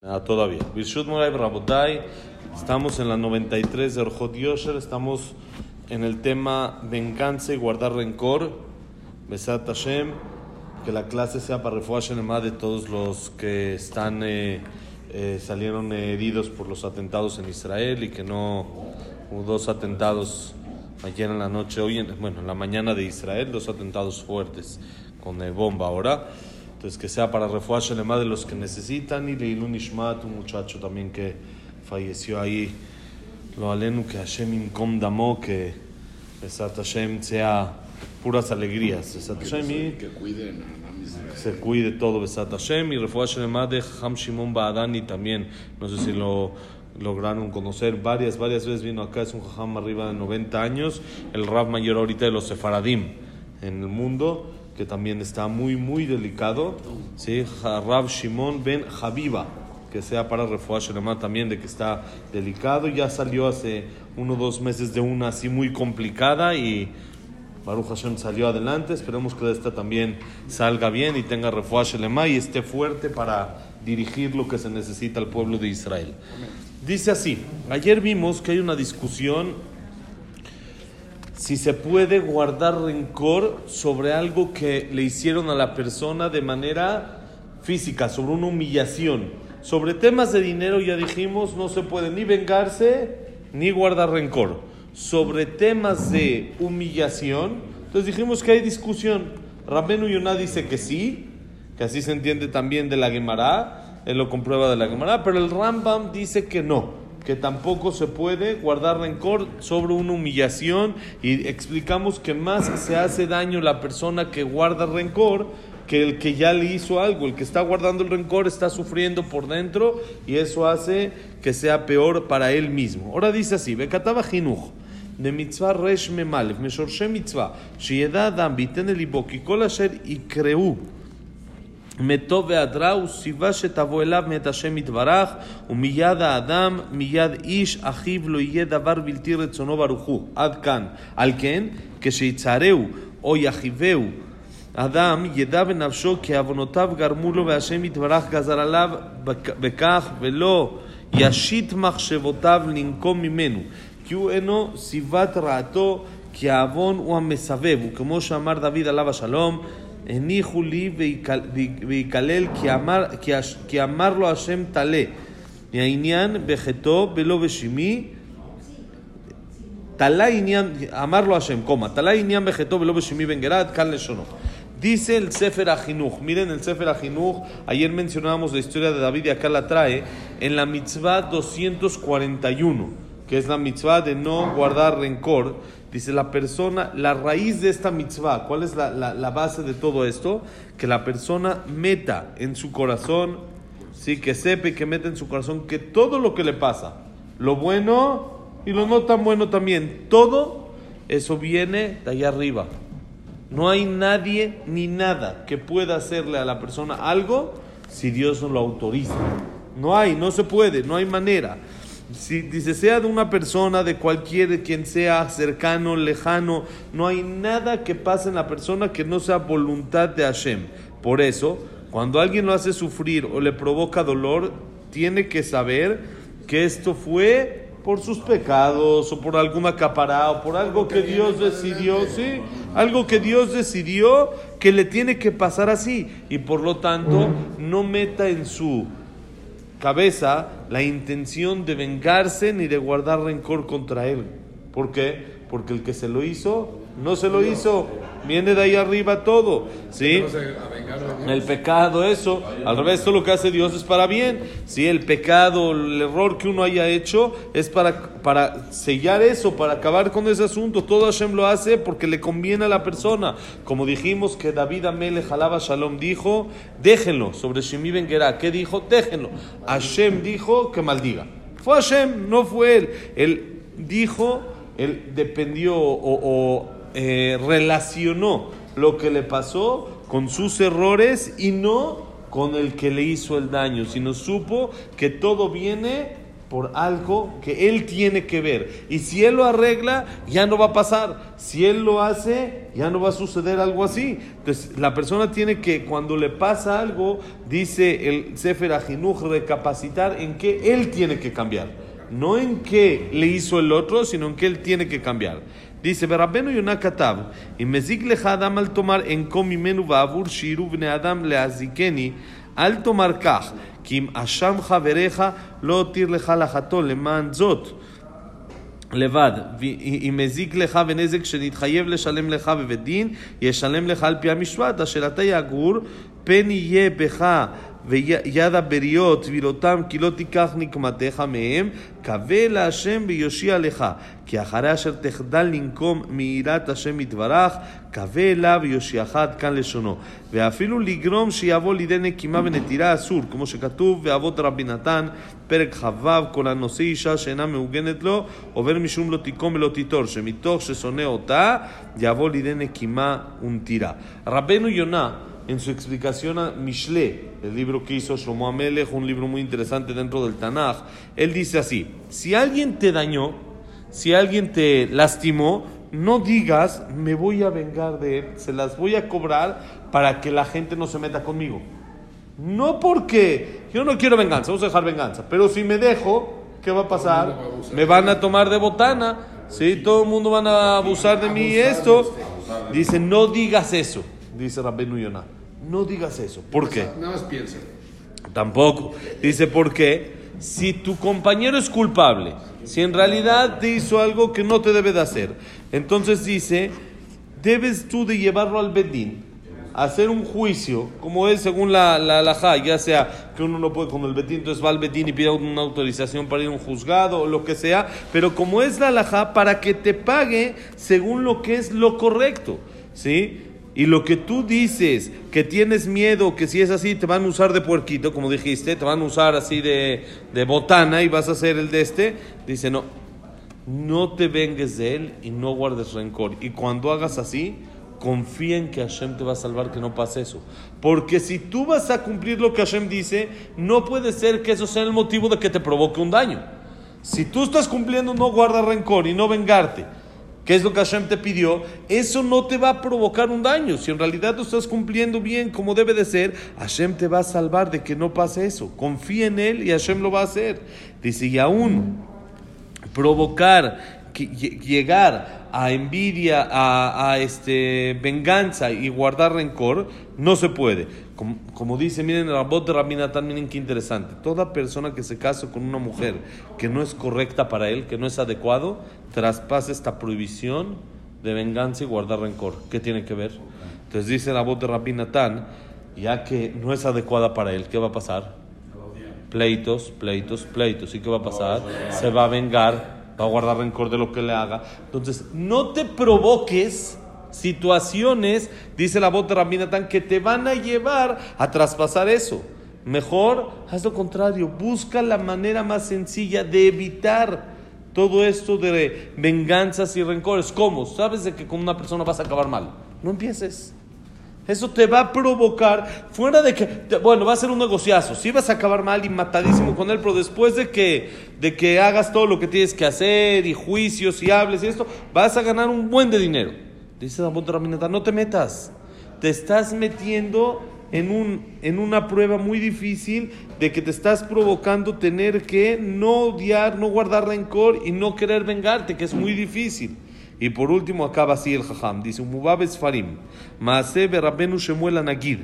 Ah, todavía. Birshut Moray Rabotai, estamos en la 93 de Orjot Yosher, estamos en el tema venganza y guardar rencor. Besat Hashem, que la clase sea para refugiar Shenema de todos los que están, eh, eh, salieron heridos por los atentados en Israel y que no hubo dos atentados ayer en la noche, hoy, en, bueno, en la mañana de Israel, dos atentados fuertes con eh, bomba ahora. Entonces, que sea para refugiar Shelema de los que necesitan y Leilun Ishmat, un muchacho también que falleció ahí. Lo alenu que Hashem incom damó, que Besat Hashem sea puras alegrías. Besat Hashem y Que cuiden se cuide todo Besat Hashem y refugiar Shelema de Ham Shimon Baadani también. No sé si lo lograron conocer varias, varias veces vino acá, es un jajam arriba de 90 años, el rab mayor ahorita de los sefaradim en el mundo, que también está muy, muy delicado, ¿sí? Rab Shimon ben Habiba, que sea para refugiar Shelema también, de que está delicado, ya salió hace uno o dos meses de una así muy complicada y Baruch Hashem salió adelante, esperemos que esta también salga bien y tenga refugiar Shelema y esté fuerte para dirigir lo que se necesita al pueblo de Israel. Dice así, ayer vimos que hay una discusión si se puede guardar rencor sobre algo que le hicieron a la persona de manera física, sobre una humillación. Sobre temas de dinero ya dijimos, no se puede ni vengarse ni guardar rencor. Sobre temas de humillación, entonces dijimos que hay discusión. Rabenu Yonah dice que sí, que así se entiende también de la Gemara, él lo comprueba de la Gemara, pero el Rambam dice que no, que tampoco se puede guardar rencor sobre una humillación y explicamos que más se hace daño la persona que guarda rencor que el que ya le hizo algo, el que está guardando el rencor está sufriendo por dentro y eso hace que sea peor para él mismo. Ahora dice así, Bekataba Jinuj. De mitzvah resh memalef, meshorshe mitzvah, shiyeda adam, vitene libo, kikol asher ikreu, מתו והדרה הוא סיבה שתבוא אליו מאת השם יתברך ומיד האדם מיד איש אחיו לא יהיה דבר בלתי רצונו ברוך הוא עד כאן על כן כשיצהרהו או יחיבהו אדם ידע בנפשו כי עוונותיו גרמו לו והשם יתברך גזר עליו בכ- בכך ולא ישית מחשבותיו לנקום ממנו כי הוא אינו סיבת רעתו כי העוון הוא המסבב וכמו שאמר דוד עליו השלום en Enihuli veikalel que amarlo a Hashem talé. Ni Yainian vegetó velo beshimi. Talá inyan, amarlo a Hashem, coma. Talá inyan vegetó velo beshimi bengerat, kal leshono. Dice el Sefer Ajinuj, miren el Sefer Ajinuj, ayer mencionábamos la historia de David y acá la trae, en la mitzvah 241 que es la mitzvah de no guardar rencor, dice la persona, la raíz de esta mitzvah, ¿cuál es la, la- la base de todo esto? Que la persona meta en su corazón, sí, que sepa y que meta en su corazón que todo lo que le pasa, lo bueno y lo no tan bueno también, todo eso viene de allá arriba. No hay nadie ni nada que pueda hacerle a la persona algo si Dios no lo autoriza. No hay, no se puede, no hay manera. Si dice sea de una persona, de cualquier, quien sea cercano, lejano, no hay nada que pase en la persona que no sea voluntad de Hashem. Por eso, cuando alguien lo hace sufrir o le provoca dolor, tiene que saber que esto fue por sus pecados o por alguna capará o por algo que Dios decidió, sí, algo que Dios decidió que le tiene que pasar así y por lo tanto no meta en su cabeza la intención de vengarse ni de guardar rencor contra él. ¿Por qué? Porque el que se lo hizo, no se lo hizo, viene de ahí arriba todo, ¿sí? El pecado, eso, al revés, todo lo que hace Dios es para bien. Si el pecado, el error que uno haya hecho es para, para sellar eso, para acabar con ese asunto. Todo Hashem lo hace porque le conviene a la persona. Como dijimos que David Amele Jalaba Shalom dijo, déjenlo sobre Shemi Ben Gerá. ¿Qué dijo? Déjenlo. Hashem dijo que maldiga. Fue Hashem, no fue él. Él dijo, él dependió o, o, eh, relacionó lo que le pasó con sus errores y no con el que le hizo el daño, sino supo que todo viene por algo que él tiene que ver. Y si él lo arregla, ya no va a pasar. Si él lo hace, ya no va a suceder algo así. Entonces, la persona tiene que, cuando le pasa algo, dice el Sefer Ajinuj, recapacitar en qué él tiene que cambiar. No en qué le hizo el otro, sino en qué él tiene que cambiar. Dice, Berabenu Yonah Katav, y mezik lecha adam al tomar en komimenu ba'avur shiru bne adam leazikeni, al tomar kach, kim asham חבריך לא הותיר לך לחתו למען זאת. לבד, אם מזיק לך ונזק שנתחייב לשלם לך בבית דין, ישלם לך על פי המשפט, אשר אתה יגור, פן יהיה בך ויד הבריות טבילותם, כי לא תיקח נקמתך מהם, קווה להשם ויושיע לך. כי אחרי אשר תחדל לנקום מיראת השם יתברך, קווה אליו ויושיעך עד כאן לשונו. ואפילו לגרום שיבוא לידי נקימה ונטירה אסור, כמו שכתוב באבות רבי נתן, פרק כ"ו, כל הנושא אישה שאינה מעוגנת לו, עובר משום לא תיקום ולא תיטור, שמתוך ששונא אותה, יבוא לידי נקימה ונטירה. רבנו יונה en su explicación a Mishle, el libro que hizo Shlomo Amelech, un libro muy interesante dentro del Tanaj, él dice así, si alguien te dañó, si alguien te lastimó, no digas, me voy a vengar de él, se las voy a cobrar para que la gente no se meta conmigo. No porque yo no quiero venganza, vamos a dejar venganza, pero si me dejo, ¿qué va a pasar? Me van a tomar de botana, ¿sí? todo el mundo van a abusar de mí esto. Dice, no digas eso, dice Rabbenu Yonah. No digas eso. ¿Por qué? Nada más piensa. Tampoco. Dice, ¿por qué? Si tu compañero es culpable, si en realidad te hizo algo que no te debe de hacer, entonces dice, debes tú de llevarlo al Bedín, hacer un juicio, como es según la, la halajá, ya sea que uno no puede con el Bedín, entonces va al Bedín y pide una autorización para ir a un juzgado o lo que sea, pero como es la halajá, para que te pague según lo que es lo correcto, ¿sí? Y lo que tú dices, que tienes miedo, que si es así, te van a usar de puerquito, como dijiste, te van a usar así de, de botana y vas a hacer el de este, dice, no, no te vengues de él y no guardes rencor. Y cuando hagas así, confía en que Hashem te va a salvar, que no pase eso. Porque si tú vas a cumplir lo que Hashem dice, no puede ser que eso sea el motivo de que te provoque un daño. Si tú estás cumpliendo no guardar rencor y no vengarte, que es lo que Hashem te pidió, eso no te va a provocar un daño. Si en realidad tú estás cumpliendo bien como debe de ser, Hashem te va a salvar de que no pase eso. Confía en Él y Hashem lo va a hacer. Dice, y aún provocar, llegar a envidia, a, a, este, venganza y guardar rencor, no se puede. Como, como dice, miren, la voz de Rabinatán, miren qué interesante. Toda persona que se casa con una mujer que no es correcta para él, que no es adecuado, traspasa esta prohibición de venganza y guardar rencor. ¿Qué tiene que ver? Entonces dice la voz de Rabinatán, ya que no es adecuada para él, ¿qué va a pasar? Pleitos, pleitos, pleitos. ¿Y qué va a pasar? Se va a vengar va a guardar rencor de lo que le haga. Entonces, no te provoques situaciones, dice la voz de Rabinatán, que te van a llevar a traspasar eso. Mejor, haz lo contrario, busca la manera más sencilla de evitar todo esto de venganzas y rencores. ¿Cómo? ¿Sabes de que con una persona vas a acabar mal? No empieces. Eso te va a provocar, fuera de que, bueno, va a ser un negociazo. Sí vas a acabar mal y matadísimo con él, pero después de que, de que hagas todo lo que tienes que hacer y juicios y hables y esto, vas a ganar un buen de dinero. Dice la Raminata, no te metas. Te estás metiendo en, un, en una prueba muy difícil de que te estás provocando tener que no odiar, no guardar rencor y no querer vengarte, que es muy difícil. Y por último acaba así el Jajam. Dice, Mubab Farim, Maase Berabenu Shemuel Anagir,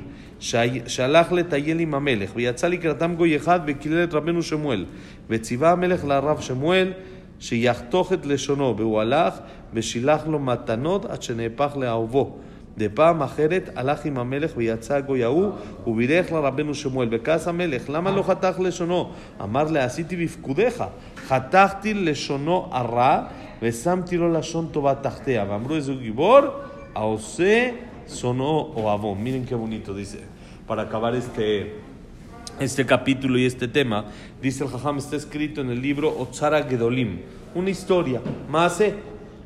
שלח לטייל עם המלך, ויצא לקראתם גוי אחד וקילל את רבנו שמואל. וציווה המלך לרב שמואל שיחתוך את לשונו, והוא הלך ושילח לו מתנות עד שנהפך לאהובו. בפעם אחרת הלך עם המלך ויצא הגוי ההוא ובירך לרבנו שמואל. וכעס המלך, למה לא חתך לשונו? אמר לה, עשיתי בפקודיך, חתכתי לשונו הרע ושמתי לו לשון טובה תחתיה. ואמרו איזה גיבור, העושה sonó o avón. Miren qué bonito dice. Para acabar este, este capítulo y este tema, dice el Jajam, está escrito en el libro Otzara Gedolim. Una historia. Maase.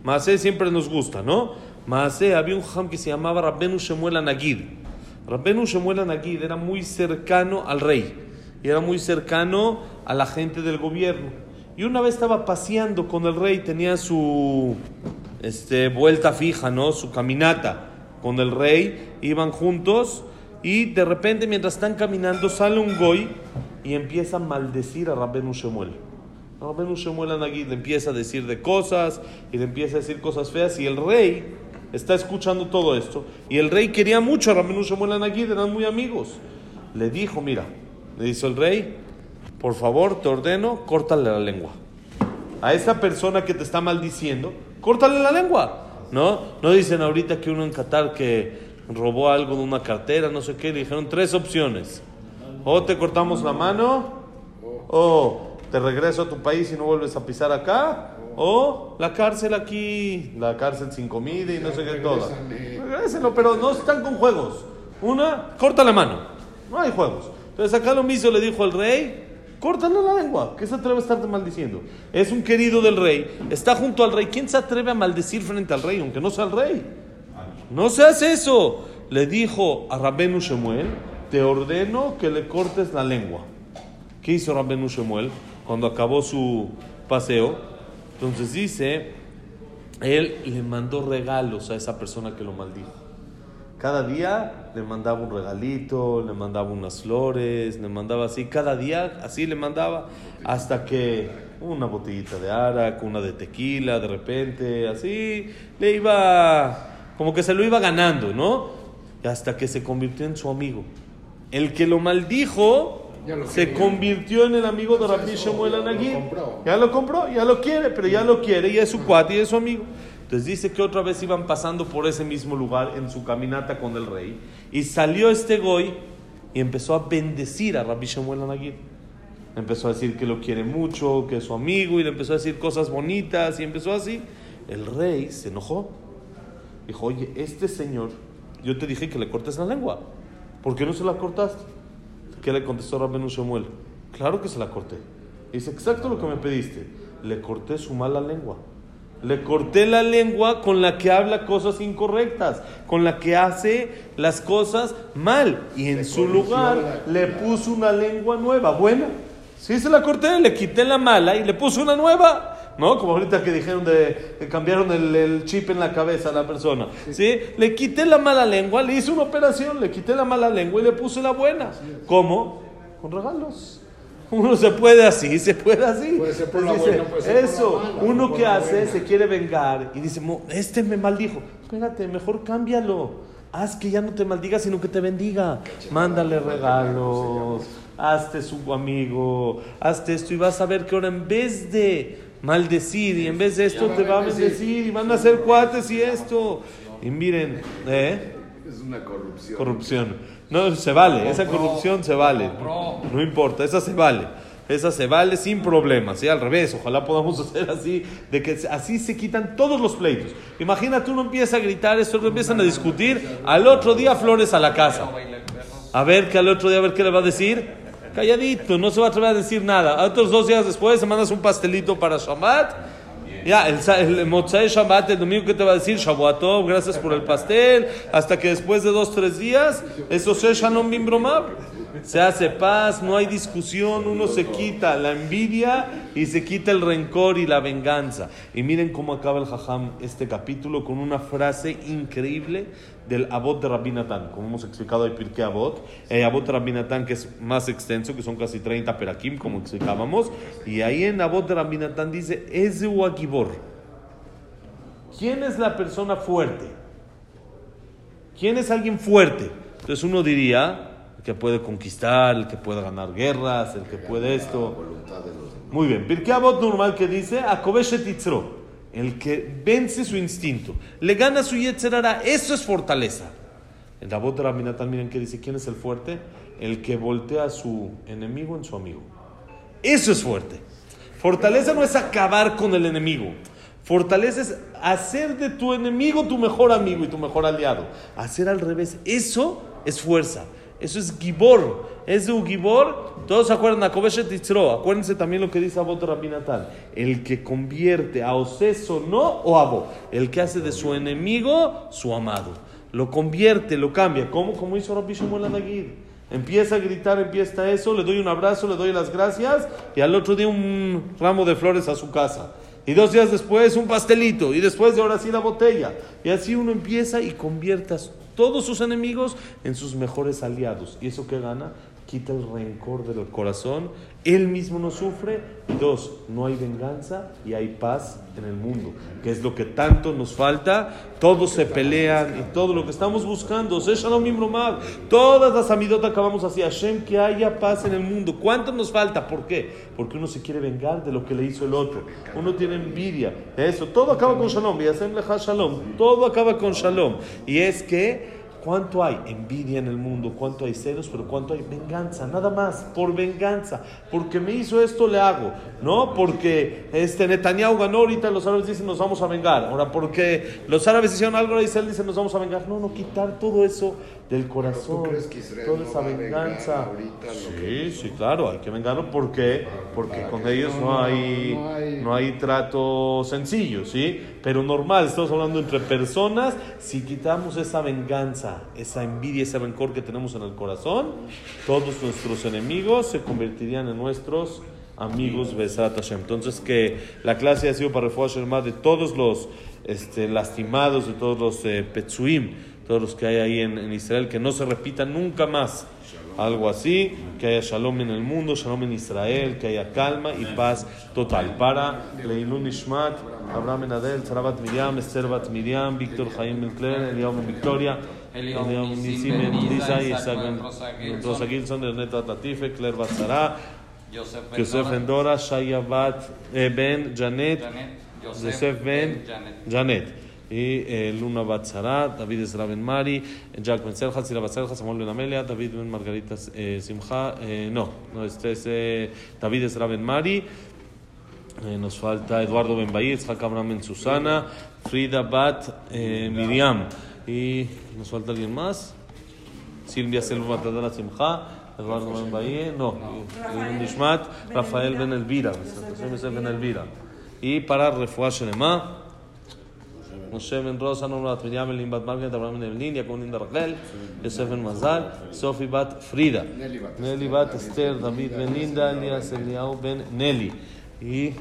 Maase siempre nos gusta, ¿no? Maase, había un Jajam que se llamaba Rabbenu Shemuel Anagid. Rabbenu Shemuel Anagid era muy cercano al rey. Y era muy cercano a la gente del gobierno. Y una vez estaba paseando con el rey, tenía su este, vuelta fija, ¿no? Su caminata con el rey, iban juntos y de repente mientras están caminando sale un goy y empieza a maldecir a Rabbenu Shemuel. Rabbenu Shemuel Anagid le empieza a decir de cosas y le empieza a decir cosas feas y el rey está escuchando todo esto y el rey quería mucho a Rabbenu Shemuel Anagid, eran muy amigos. Le dijo, mira, le dice el rey, por favor, te ordeno, córtale la lengua. A esa persona que te está maldiciendo, córtale la lengua. ¿No? No dicen ahorita que uno en Qatar que robó algo de una cartera, no sé qué, le dijeron tres opciones. O te cortamos la mano, o te regreso a tu país y no vuelves a pisar acá, o la cárcel aquí, la cárcel sin comida y no sé qué toda. Regrésenlo, pero no están con juegos. Una, corta la mano. No hay juegos. Entonces acá lo mismo le dijo el rey, córtale la lengua. ¿Qué se atreve a estarte maldiciendo? Es un querido del rey, está junto al rey. ¿Quién se atreve a maldecir frente al rey, aunque no sea el rey? No se hace eso. Le dijo a Rabbenu Shemuel, te ordeno que le cortes la lengua. ¿Qué hizo Rabbenu Shemuel cuando acabó su paseo? Entonces dice, él le mandó regalos a esa persona que lo maldijo. Cada día le mandaba un regalito, le mandaba unas flores, le mandaba así, cada día así le mandaba, hasta que una botellita de arak, una de tequila, de repente, así, le iba, como que se lo iba ganando, ¿no? Hasta que se convirtió en su amigo. El que lo maldijo se convirtió en el amigo de Rabbi Shemuel compró. Ya lo compró, ya lo quiere, pero ya lo quiere y es su cuate y es su amigo. Entonces dice que otra vez iban pasando por ese mismo lugar en su caminata con el rey y salió este goy y empezó a bendecir a Rabbi Shemuel Anagid. Empezó a decir que lo quiere mucho, que es su amigo y le empezó a decir cosas bonitas y empezó así. El rey se enojó. Dijo, oye, este señor, yo te dije que le cortes la lengua. ¿Por qué no se la cortaste? ¿Qué le contestó Rabbenu Shemuel? Claro que se la corté. Dice, exacto lo que me pediste. Le corté su mala lengua. Le corté la lengua con la que habla cosas incorrectas, con la que hace las cosas mal. Y en Le su lugar le puso una lengua nueva, buena. Sí, se la corté, le quité la mala y le puse una nueva. ¿No? Como ahorita que dijeron de que cambiaron el, el chip en la cabeza a la persona. ¿Sí? Le quité la mala lengua, le hice una operación, le quité la mala lengua y le puse la buena. ¿Cómo? Con regalos. Uno se puede así, se puede así. Puede ser por la Dice, buena, puede ser por la Eso, mala, uno por que hace buena. se quiere vengar y dice, "Mo, este me maldijo. Espérate, mejor cámbialo. Haz que ya no te maldiga, sino que te bendiga. Mándale regalos, hazte su amigo, hazte esto y vas a ver que ahora en vez de maldecir y en vez de esto te va a bendecir. y van a ser cuates y esto. Y miren, ¿eh? Es una corrupción. Corrupción. No, se vale, esa corrupción se vale. No importa, esa se vale. Esa se vale sin problemas, ¿sí? Al revés, ojalá podamos hacer así, de que así se quitan todos los pleitos. Imagínate, uno empieza a gritar, esto empiezan a discutir, al otro día flores a la casa. A ver que al otro día, a ver qué le va a decir. Calladito, no se va a atrever a decir nada. Otros dos días después, se mandas un pastelito para Shabbat. Ya, el, el Motzai Shabbat, el domingo que te va a decir, Shabuatov, gracias por el pastel. Hasta que después de dos, tres días, eso se Shalom Bim Bromab. Se hace paz, no hay discusión, uno se quita la envidia y se quita el rencor y la venganza. Y miren cómo acaba el Jajam este capítulo con una frase increíble del Abot de Rabbi Natán. Como hemos explicado, hay Pirkei Abot. Hay Abot de Rabbi Natán que es más extenso, que son casi 30 perakim, como explicábamos. Y ahí en Abot de Rabbi Natán dice, Agibor. ¿Quién es la persona fuerte? ¿Quién es alguien fuerte? Entonces uno diría, el que puede conquistar, el que puede ganar guerras, el que puede esto. Muy bien. Pirkei Avot normal que dice, Akobeshet Yitzro, el que vence su instinto, le gana su Yetzerara, eso es fortaleza. La voz de Rabbi Natán, miren que dice, ¿quién es el fuerte? El que voltea a su enemigo en su amigo. Eso es fuerte. Fortaleza no es acabar con el enemigo. Fortaleza es hacer de tu enemigo tu mejor amigo y tu mejor aliado. Hacer al revés. Eso es fuerza. Eso es gibor. Es de gibor. Todos se acuerdan a Kobeshet Yitzro. Acuérdense también lo que dice Abot Rabbi Natán. El que convierte a Oseso no o Abo. El que hace de su enemigo su amado. Lo convierte, lo cambia. ¿Cómo? Como hizo Rabbi Shmuel. Empieza a gritar, empieza eso, le doy un abrazo, le doy las gracias y al otro día un ramo de flores a su casa. Y dos días después un pastelito y después de ahora sí la botella. Y así uno empieza y convierte a todos sus enemigos en sus mejores aliados. ¿Y eso qué gana? Quita el rencor del corazón, él mismo no sufre. Dos, no hay venganza y hay paz en el mundo, que es lo que tanto nos falta. Todos se pelean y todo lo que estamos buscando, todas las amidot acabamos así, Hashem, que haya paz en el mundo. ¿Cuánto nos falta? ¿Por qué? Porque uno se quiere vengar de lo que le hizo el otro. Uno tiene envidia eso. Todo acaba con Shalom. Y Hashem leja Shalom. Todo acaba con Shalom. Y es que ¿Cuánto hay envidia en el mundo? ¿Cuánto hay celos? Pero ¿cuánto hay venganza? Nada más, por venganza. Porque me hizo esto, le hago. ¿No? Porque este Netanyahu ganó ahorita, los árabes dicen nos vamos a vengar. Ahora, porque los árabes hicieron algo, ahora Israel dice nos vamos a vengar. No, no, quitar todo eso del corazón. ¿Tú crees que Israel toda no esa venganza. ahorita Sí, que- sí, claro, hay que vengarlo. ¿Por qué? Porque con ellos no, no no, hay, no hay- no hay trato sencillo, ¿sí? Pero normal, estamos hablando entre personas. Si quitamos esa venganza, esa envidia, ese rencor que tenemos en el corazón, todos nuestros enemigos se convertirían en nuestros amigos Besat Hashem. Entonces, que la clase ha sido para Refuah Sherma de todos los este, lastimados, de todos los eh, Petsuim, todos los que hay ahí en, en Israel, que no se repita nunca más algo así, que haya shalom en el mundo, shalom en Israel, que haya calma y paz total. Para Leilun Nishmat, Abraham Enadel, Sarabat Miriam, Esther Bat Miriam, Víctor Jaime Mencler, Eliam Ben Victoria, Eliam Eliam Nisim Lisa, Isaac Rosa Gilson, Rosa Gilson, Ernet Bat Latife, Claire Bat Sara, Yosef Ben Yosef Dora, Ben Dora, Shaya Bat eh, Ben Janet, Yosef Ben Janet. Y eh, Luna Batzara, David Ezra Ben Mari, Jack Ben Sira Batzelja, Samuel Ben Amelia, David Ben Margarita eh, Simcha, eh, no, no, este es eh, David Ezra Ben Mari, eh, nos falta Eduardo Ben Itzhak Abraham Ben Susana, Frida Bat eh, Miriam, y nos falta alguien más, Silvia Selva Matadana Simcha, Eduardo Ben Bahí, no, Nishmat, Rafael Ben Elvira, Ben Elvira. Y para Refuah Shelema, משה בן רוס, אנו בת מרים אלין בת מרגנט, אברהם בן אבלין, יעקב בן דרחל, יוסף בן מזל, סופי בת פרידה, נלי בת אסתר, דוד בן לינדה, אליאס אליהו בן נלי. היא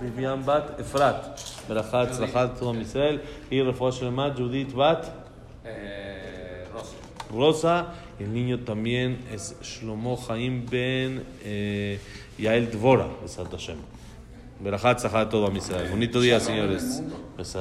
ביביאן בת אפרת, ברכה הצלחה לטוב עם ישראל, היא רפואה שלמה, יהודית בת Eh, Rosa. Rosa, y el niño también es Shlomo Jaim ben eh, Yael Dvora, de Santa Hashem. Berajat Zahar todo a Israel. Bonito día, señores. Besat